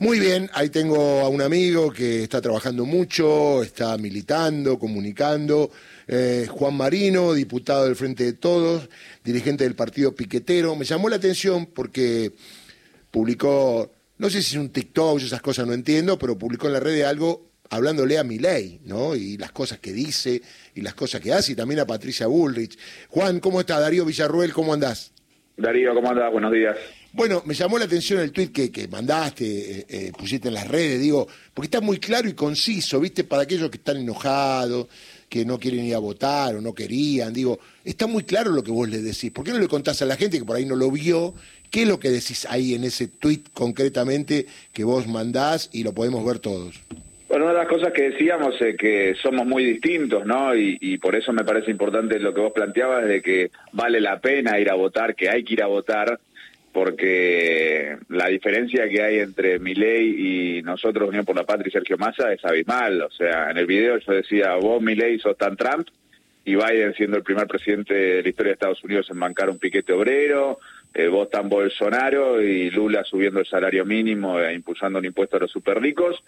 Muy bien, ahí tengo a un amigo que está trabajando mucho, está militando, comunicando. Eh, Juan Marino, diputado del Frente de Todos, dirigente del partido Piquetero. Me llamó la atención porque publicó, no sé si es un TikTok, esas cosas no entiendo, pero publicó en la red algo hablándole a Milei, ¿no? Y las cosas que dice y las cosas que hace, y también a Patricia Bullrich. Juan, ¿cómo está? Darío Villarruel, ¿cómo andás? Darío, ¿cómo andás? Buenos días. Bueno, me llamó la atención el tuit que, mandaste, eh, eh, pusiste en las redes, digo, porque está muy claro y conciso, ¿viste? Para aquellos que están enojados, que no quieren ir a votar o no querían, digo, está muy claro lo que vos le decís. ¿Por qué no le contás a la gente que por ahí no lo vio? ¿Qué es lo que decís ahí en ese tuit concretamente que vos mandás y lo podemos ver todos? Bueno, una de las cosas que decíamos es que somos muy distintos, ¿no? Y, y, por eso me parece importante lo que vos planteabas de que vale la pena ir a votar, que hay que ir a votar, porque la diferencia que hay entre Milei y nosotros, Unión por la Patria y Sergio Massa, es abismal. O sea, en el video yo decía, vos Milei sos tan Trump y Biden siendo el primer presidente de la historia de Estados Unidos en bancar un piquete obrero, eh, vos tan Bolsonaro y Lula subiendo el salario mínimo e impulsando un impuesto a los super ricos,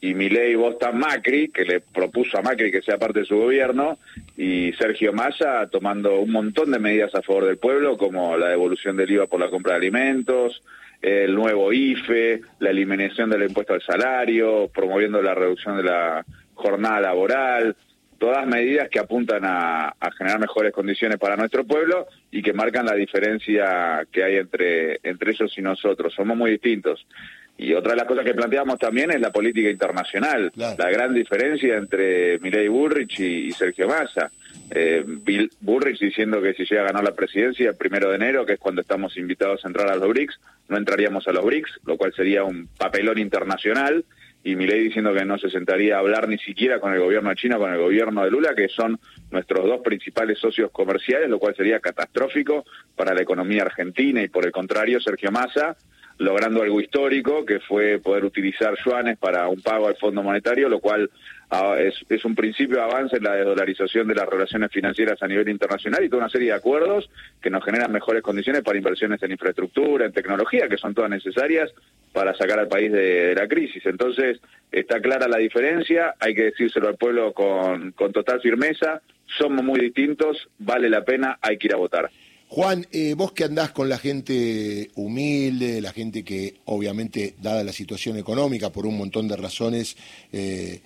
y Milei vos tan Macri, que le propuso a Macri que sea parte de su gobierno, y Sergio Massa tomando un montón de medidas a favor del pueblo, como la devolución del IVA por la compra de alimentos, el nuevo IFE, la eliminación del impuesto al salario, promoviendo la reducción de la jornada laboral, todas medidas que apuntan a, generar mejores condiciones para nuestro pueblo y que marcan la diferencia que hay entre, entre ellos y nosotros. Somos muy distintos. Y otra de las cosas que planteamos también es la política internacional, la gran diferencia entre Milei Burrich y, Sergio Massa. Eh, Bill Burrich diciendo que si llega a ganar la presidencia el primero de enero, que es cuando estamos invitados a entrar a los BRICS, no entraríamos a los BRICS, lo cual sería un papelón internacional y Milei diciendo que no se sentaría a hablar ni siquiera con el gobierno de China, con el gobierno de Lula, que son nuestros dos principales socios comerciales, lo cual sería catastrófico para la economía argentina. Y por el contrario, Sergio Massa logrando algo histórico, que fue poder utilizar yuanes para un pago al Fondo Monetario, lo cual es, un principio de avance en la desdolarización de las relaciones financieras a nivel internacional y toda una serie de acuerdos que nos generan mejores condiciones para inversiones en infraestructura, en tecnología, que son todas necesarias para sacar al país de, la crisis. Entonces, está clara la diferencia, hay que decírselo al pueblo con, con total firmeza, somos muy distintos, vale la pena, hay que ir a votar. Juan, eh, vos que andás con la gente humilde, la gente que obviamente, dada la situación económica, por un montón de razones, eh,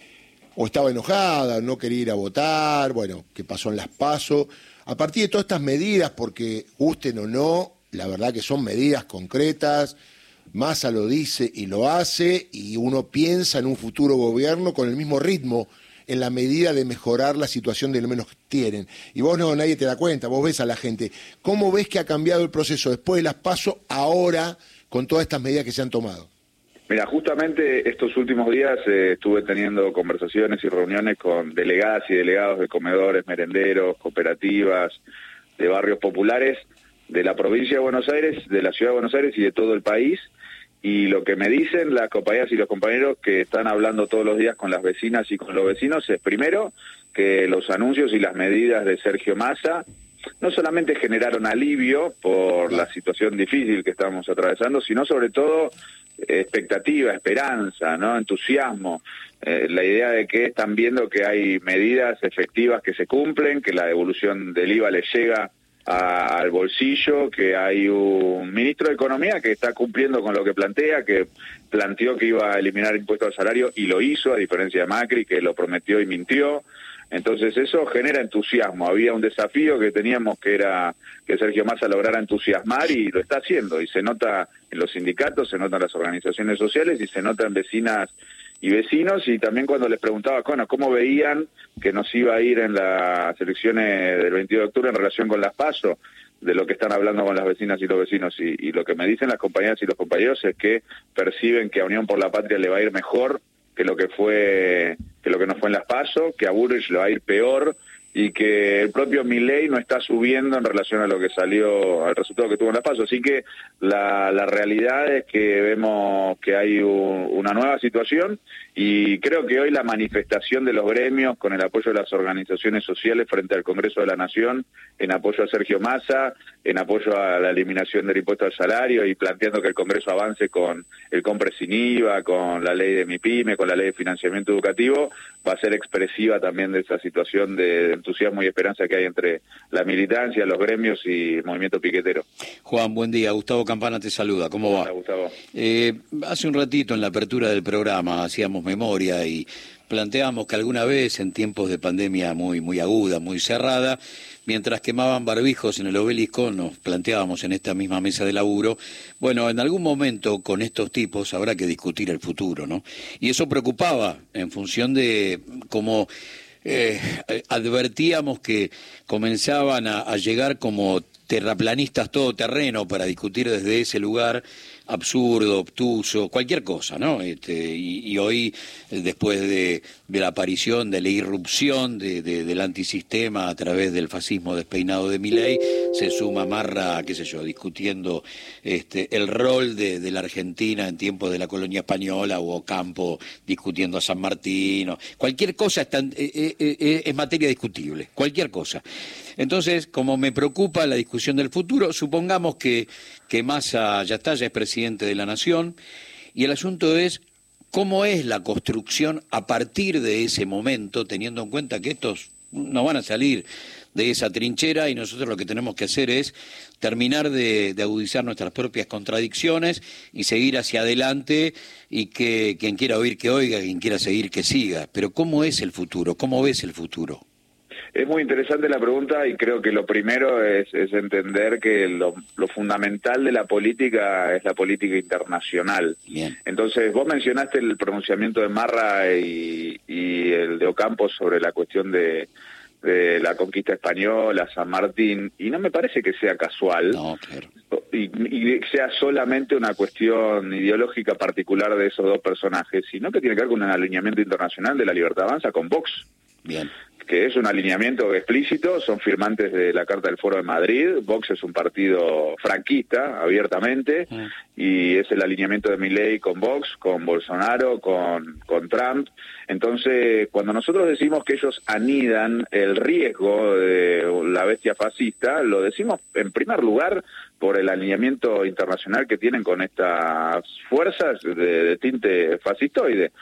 o estaba enojada, no quería ir a votar, bueno, que pasó en las pasos. A partir de todas estas medidas, porque gusten o no, la verdad que son medidas concretas, Massa lo dice y lo hace, y uno piensa en un futuro gobierno con el mismo ritmo en la medida de mejorar la situación de lo menos que tienen. Y vos no, nadie te da cuenta, vos ves a la gente. ¿Cómo ves que ha cambiado el proceso después de las pasos ahora con todas estas medidas que se han tomado? Mira, justamente estos últimos días eh, estuve teniendo conversaciones y reuniones con delegadas y delegados de comedores, merenderos, cooperativas, de barrios populares de la provincia de Buenos Aires, de la ciudad de Buenos Aires y de todo el país, y lo que me dicen las compañeras y los compañeros que están hablando todos los días con las vecinas y con los vecinos es primero que los anuncios y las medidas de Sergio Massa no solamente generaron alivio por la situación difícil que estamos atravesando, sino sobre todo expectativa, esperanza, no entusiasmo, eh, la idea de que están viendo que hay medidas efectivas que se cumplen, que la devolución del IVA les llega al bolsillo, que hay un ministro de Economía que está cumpliendo con lo que plantea, que planteó que iba a eliminar impuestos al salario y lo hizo, a diferencia de Macri, que lo prometió y mintió. Entonces eso genera entusiasmo. Había un desafío que teníamos que era que Sergio Massa lograra entusiasmar y lo está haciendo. Y se nota en los sindicatos, se nota en las organizaciones sociales y se nota en vecinas y vecinos y también cuando les preguntaba bueno, cómo veían que nos iba a ir en las elecciones del 22 de octubre en relación con las PASO, de lo que están hablando con las vecinas y los vecinos y, lo que me dicen las compañeras y los compañeros es que perciben que a Unión por la Patria le va a ir mejor que lo que fue que lo que nos fue en las PASO, que a Burrich le va a ir peor y que el propio Milei no está subiendo en relación a lo que salió, al resultado que tuvo en la paso. Así que la, la realidad es que vemos que hay una nueva situación y creo que hoy la manifestación de los gremios con el apoyo de las organizaciones sociales frente al Congreso de la Nación, en apoyo a Sergio Massa, en apoyo a la eliminación del impuesto al salario y planteando que el Congreso avance con el compre sin IVA, con la ley de MIPYME, con la ley de financiamiento educativo, va a ser expresiva también de esa situación de entusiasmo y esperanza que hay entre la militancia, los gremios y el movimiento piquetero. Juan, buen día. Gustavo Campana te saluda. ¿Cómo va? Hola, Gustavo. Eh, hace un ratito en la apertura del programa hacíamos memoria y planteamos que alguna vez en tiempos de pandemia muy, muy aguda, muy cerrada, mientras quemaban barbijos en el obelisco, nos planteábamos en esta misma mesa de laburo, bueno, en algún momento con estos tipos habrá que discutir el futuro, ¿no? Y eso preocupaba en función de cómo eh, advertíamos que comenzaban a, llegar como terraplanistas todoterreno para discutir desde ese lugar absurdo, obtuso, cualquier cosa, ¿no? Este, y, hoy, después de, la aparición, de la irrupción del antisistema a través del fascismo despeinado de Miley, se suma Marra, qué sé yo, discutiendo este, el rol de, la Argentina en tiempos de la colonia española, o Campo discutiendo a San Martín, cualquier cosa eh, eh, eh, es materia discutible, cualquier cosa. Entonces, como me preocupa la discusión del futuro, supongamos que, que Massa ya está, ya es presidente de la Nación, y el asunto es cómo es la construcción a partir de ese momento, teniendo en cuenta que estos no van a salir de esa trinchera y nosotros lo que tenemos que hacer es terminar de, de, agudizar nuestras propias contradicciones y seguir hacia adelante y que quien quiera oír que oiga, quien quiera seguir que siga. Pero ¿cómo es el futuro? ¿Cómo ves el futuro? Es muy interesante la pregunta y creo que lo primero es, entender que lo, fundamental de la política es la política internacional. Entonces, vos mencionaste el pronunciamiento de Marra y, el de Ocampo sobre la cuestión de, la conquista española, San Martín, y no me parece que sea casual y, y, sea solamente una cuestión ideológica particular de esos dos personajes, sino que tiene que ver con un alineamiento internacional de la libertad avanza con Vox. Bien que es un alineamiento explícito, son firmantes de la Carta del Foro de Madrid, Vox es un partido franquista, abiertamente, mm. y es el alineamiento de Milley con Vox, con Bolsonaro, con, con Trump. Entonces, cuando nosotros decimos que ellos anidan el riesgo de la bestia fascista, lo decimos en primer lugar por el alineamiento internacional que tienen con estas fuerzas de, tinte fascistoide.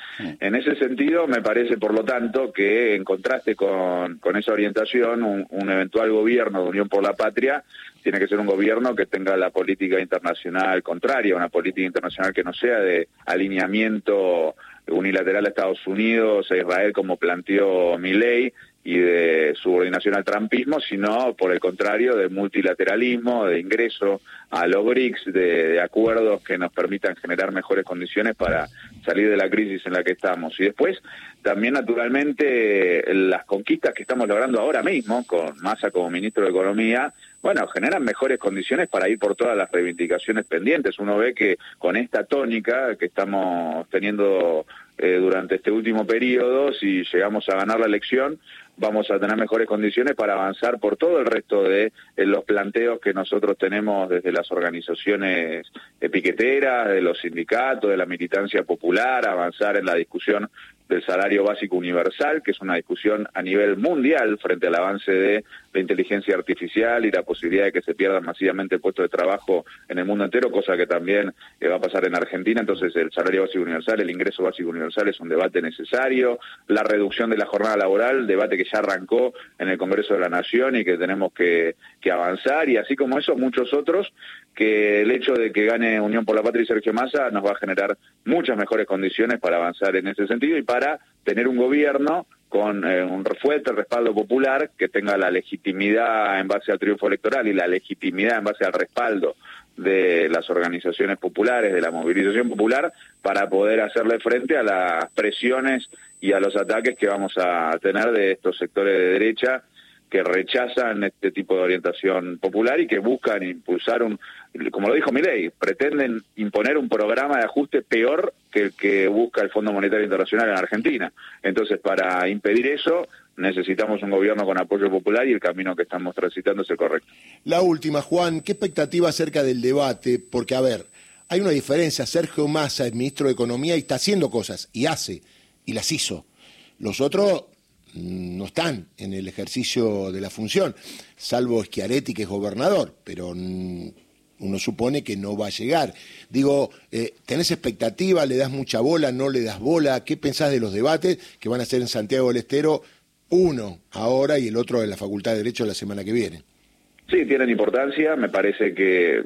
En ese sentido, me parece, por lo tanto, que en contraste con, con esa orientación, un, un, eventual gobierno de Unión por la Patria tiene que ser un gobierno que tenga la política internacional contraria, una política internacional que no sea de alineamiento unilateral a Estados Unidos, a Israel, como planteó Milley, y de subordinación al trampismo, sino por el contrario de multilateralismo, de ingreso a los BRICS, de, acuerdos que nos permitan generar mejores condiciones para salir de la crisis en la que estamos. Y después, también naturalmente, las conquistas que estamos logrando ahora mismo, con Massa como ministro de Economía, bueno, generan mejores condiciones para ir por todas las reivindicaciones pendientes. Uno ve que con esta tónica que estamos teniendo eh, durante este último periodo, si llegamos a ganar la elección, vamos a tener mejores condiciones para avanzar por todo el resto de eh, los planteos que nosotros tenemos desde las organizaciones piqueteras, de los sindicatos, de la militancia popular, avanzar en la discusión del salario básico universal, que es una discusión a nivel mundial frente al avance de la inteligencia artificial y la posibilidad de que se pierdan masivamente puestos de trabajo en el mundo entero, cosa que también eh, va a pasar en Argentina. Entonces, el salario básico universal, el ingreso básico universal es un debate necesario. La reducción de la jornada laboral, debate que ya arrancó en el Congreso de la Nación y que tenemos que, que avanzar. Y así como eso, muchos otros que el hecho de que gane Unión por la Patria y Sergio Massa nos va a generar muchas mejores condiciones para avanzar en ese sentido y para tener un gobierno con eh, un fuerte respaldo popular que tenga la legitimidad en base al triunfo electoral y la legitimidad en base al respaldo de las organizaciones populares, de la movilización popular, para poder hacerle frente a las presiones y a los ataques que vamos a tener de estos sectores de derecha que rechazan este tipo de orientación popular y que buscan impulsar un, como lo dijo Milei, pretenden imponer un programa de ajuste peor que el que busca el Fondo Monetario Internacional en Argentina. Entonces, para impedir eso, necesitamos un gobierno con apoyo popular y el camino que estamos transitando es el correcto. La última, Juan, ¿qué expectativa acerca del debate? Porque, a ver, hay una diferencia. Sergio Massa es ministro de Economía y está haciendo cosas, y hace, y las hizo. Los otros no están en el ejercicio de la función, salvo Schiaretti, que es gobernador, pero mm, uno supone que no va a llegar. Digo, eh, ¿tenés expectativa? ¿Le das mucha bola? ¿No le das bola? ¿Qué pensás de los debates que van a ser en Santiago del Estero? Uno ahora y el otro en la Facultad de Derecho la semana que viene. Sí, tienen importancia. Me parece que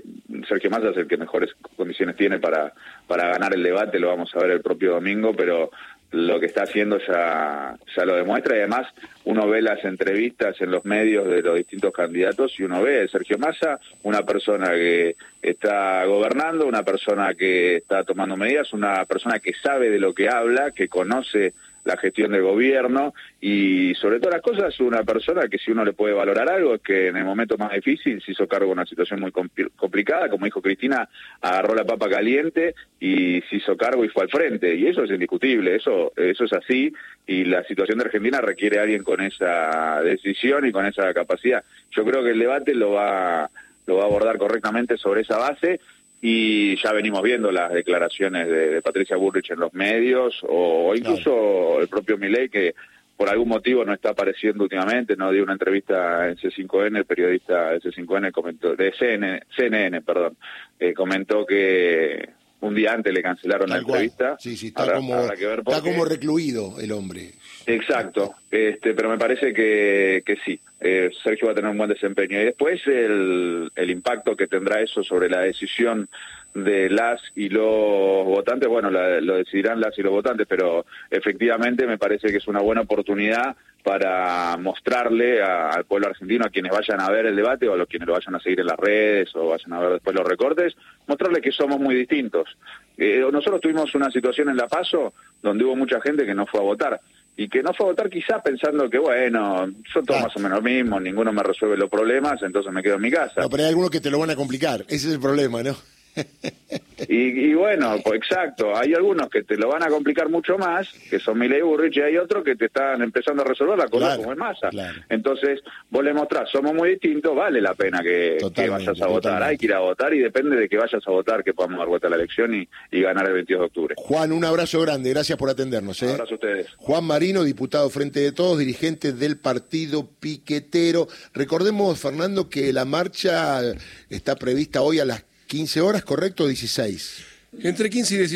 Sergio Massa es el que mejores condiciones tiene para, para ganar el debate. Lo vamos a ver el propio domingo, pero lo que está haciendo ya, ya lo demuestra. Y además uno ve las entrevistas en los medios de los distintos candidatos y uno ve a Sergio Massa, una persona que está gobernando, una persona que está tomando medidas, una persona que sabe de lo que habla, que conoce la gestión del gobierno y sobre todas las cosas una persona que si uno le puede valorar algo es que en el momento más difícil se hizo cargo de una situación muy complicada, como dijo Cristina, agarró la papa caliente y se hizo cargo y fue al frente y eso es indiscutible, eso eso es así y la situación de Argentina requiere a alguien con esa decisión y con esa capacidad. Yo creo que el debate lo va lo va a abordar correctamente sobre esa base y ya venimos viendo las declaraciones de, Patricia Burrich en los medios o, incluso el propio Milei que por algún motivo no está apareciendo últimamente, no dio una entrevista en C5N, el periodista de C5N comentó, de CNN, perdón, eh, comentó que un día antes le cancelaron la entrevista. Sí, sí, está, como, está como recluido el hombre. Exacto, este, pero me parece que, que sí, eh, Sergio va a tener un buen desempeño. Y después el, el impacto que tendrá eso sobre la decisión de las y los votantes, bueno, lo decidirán las y los votantes, pero efectivamente me parece que es una buena oportunidad para mostrarle al pueblo argentino, a quienes vayan a ver el debate o a los quienes lo vayan a seguir en las redes o vayan a ver después los recortes, mostrarle que somos muy distintos. Eh, nosotros tuvimos una situación en La Paso donde hubo mucha gente que no fue a votar y que no fue a votar quizá pensando que, bueno, son todos más o menos mismos, ninguno me resuelve los problemas, entonces me quedo en mi casa. No, pero hay algunos que te lo van a complicar, ese es el problema, ¿no? Y, bueno, pues exacto, hay algunos que te lo van a complicar mucho más, que son Milei Burrich, y hay otros que te están empezando a resolver la cosa como en masa. Entonces, vos le mostrás, somos muy distintos, vale la pena que, vayas a votar, hay que ir a votar y depende de que vayas a votar que podamos dar vuelta a la elección y, ganar el 22 de octubre. Juan, un abrazo grande, gracias por atendernos. ¿eh? Un abrazo a ustedes. Juan Marino, diputado Frente de Todos, dirigente del partido Piquetero. Recordemos, Fernando, que la marcha está prevista hoy a las 15 horas, ¿correcto? 16. Entre 15 y 16.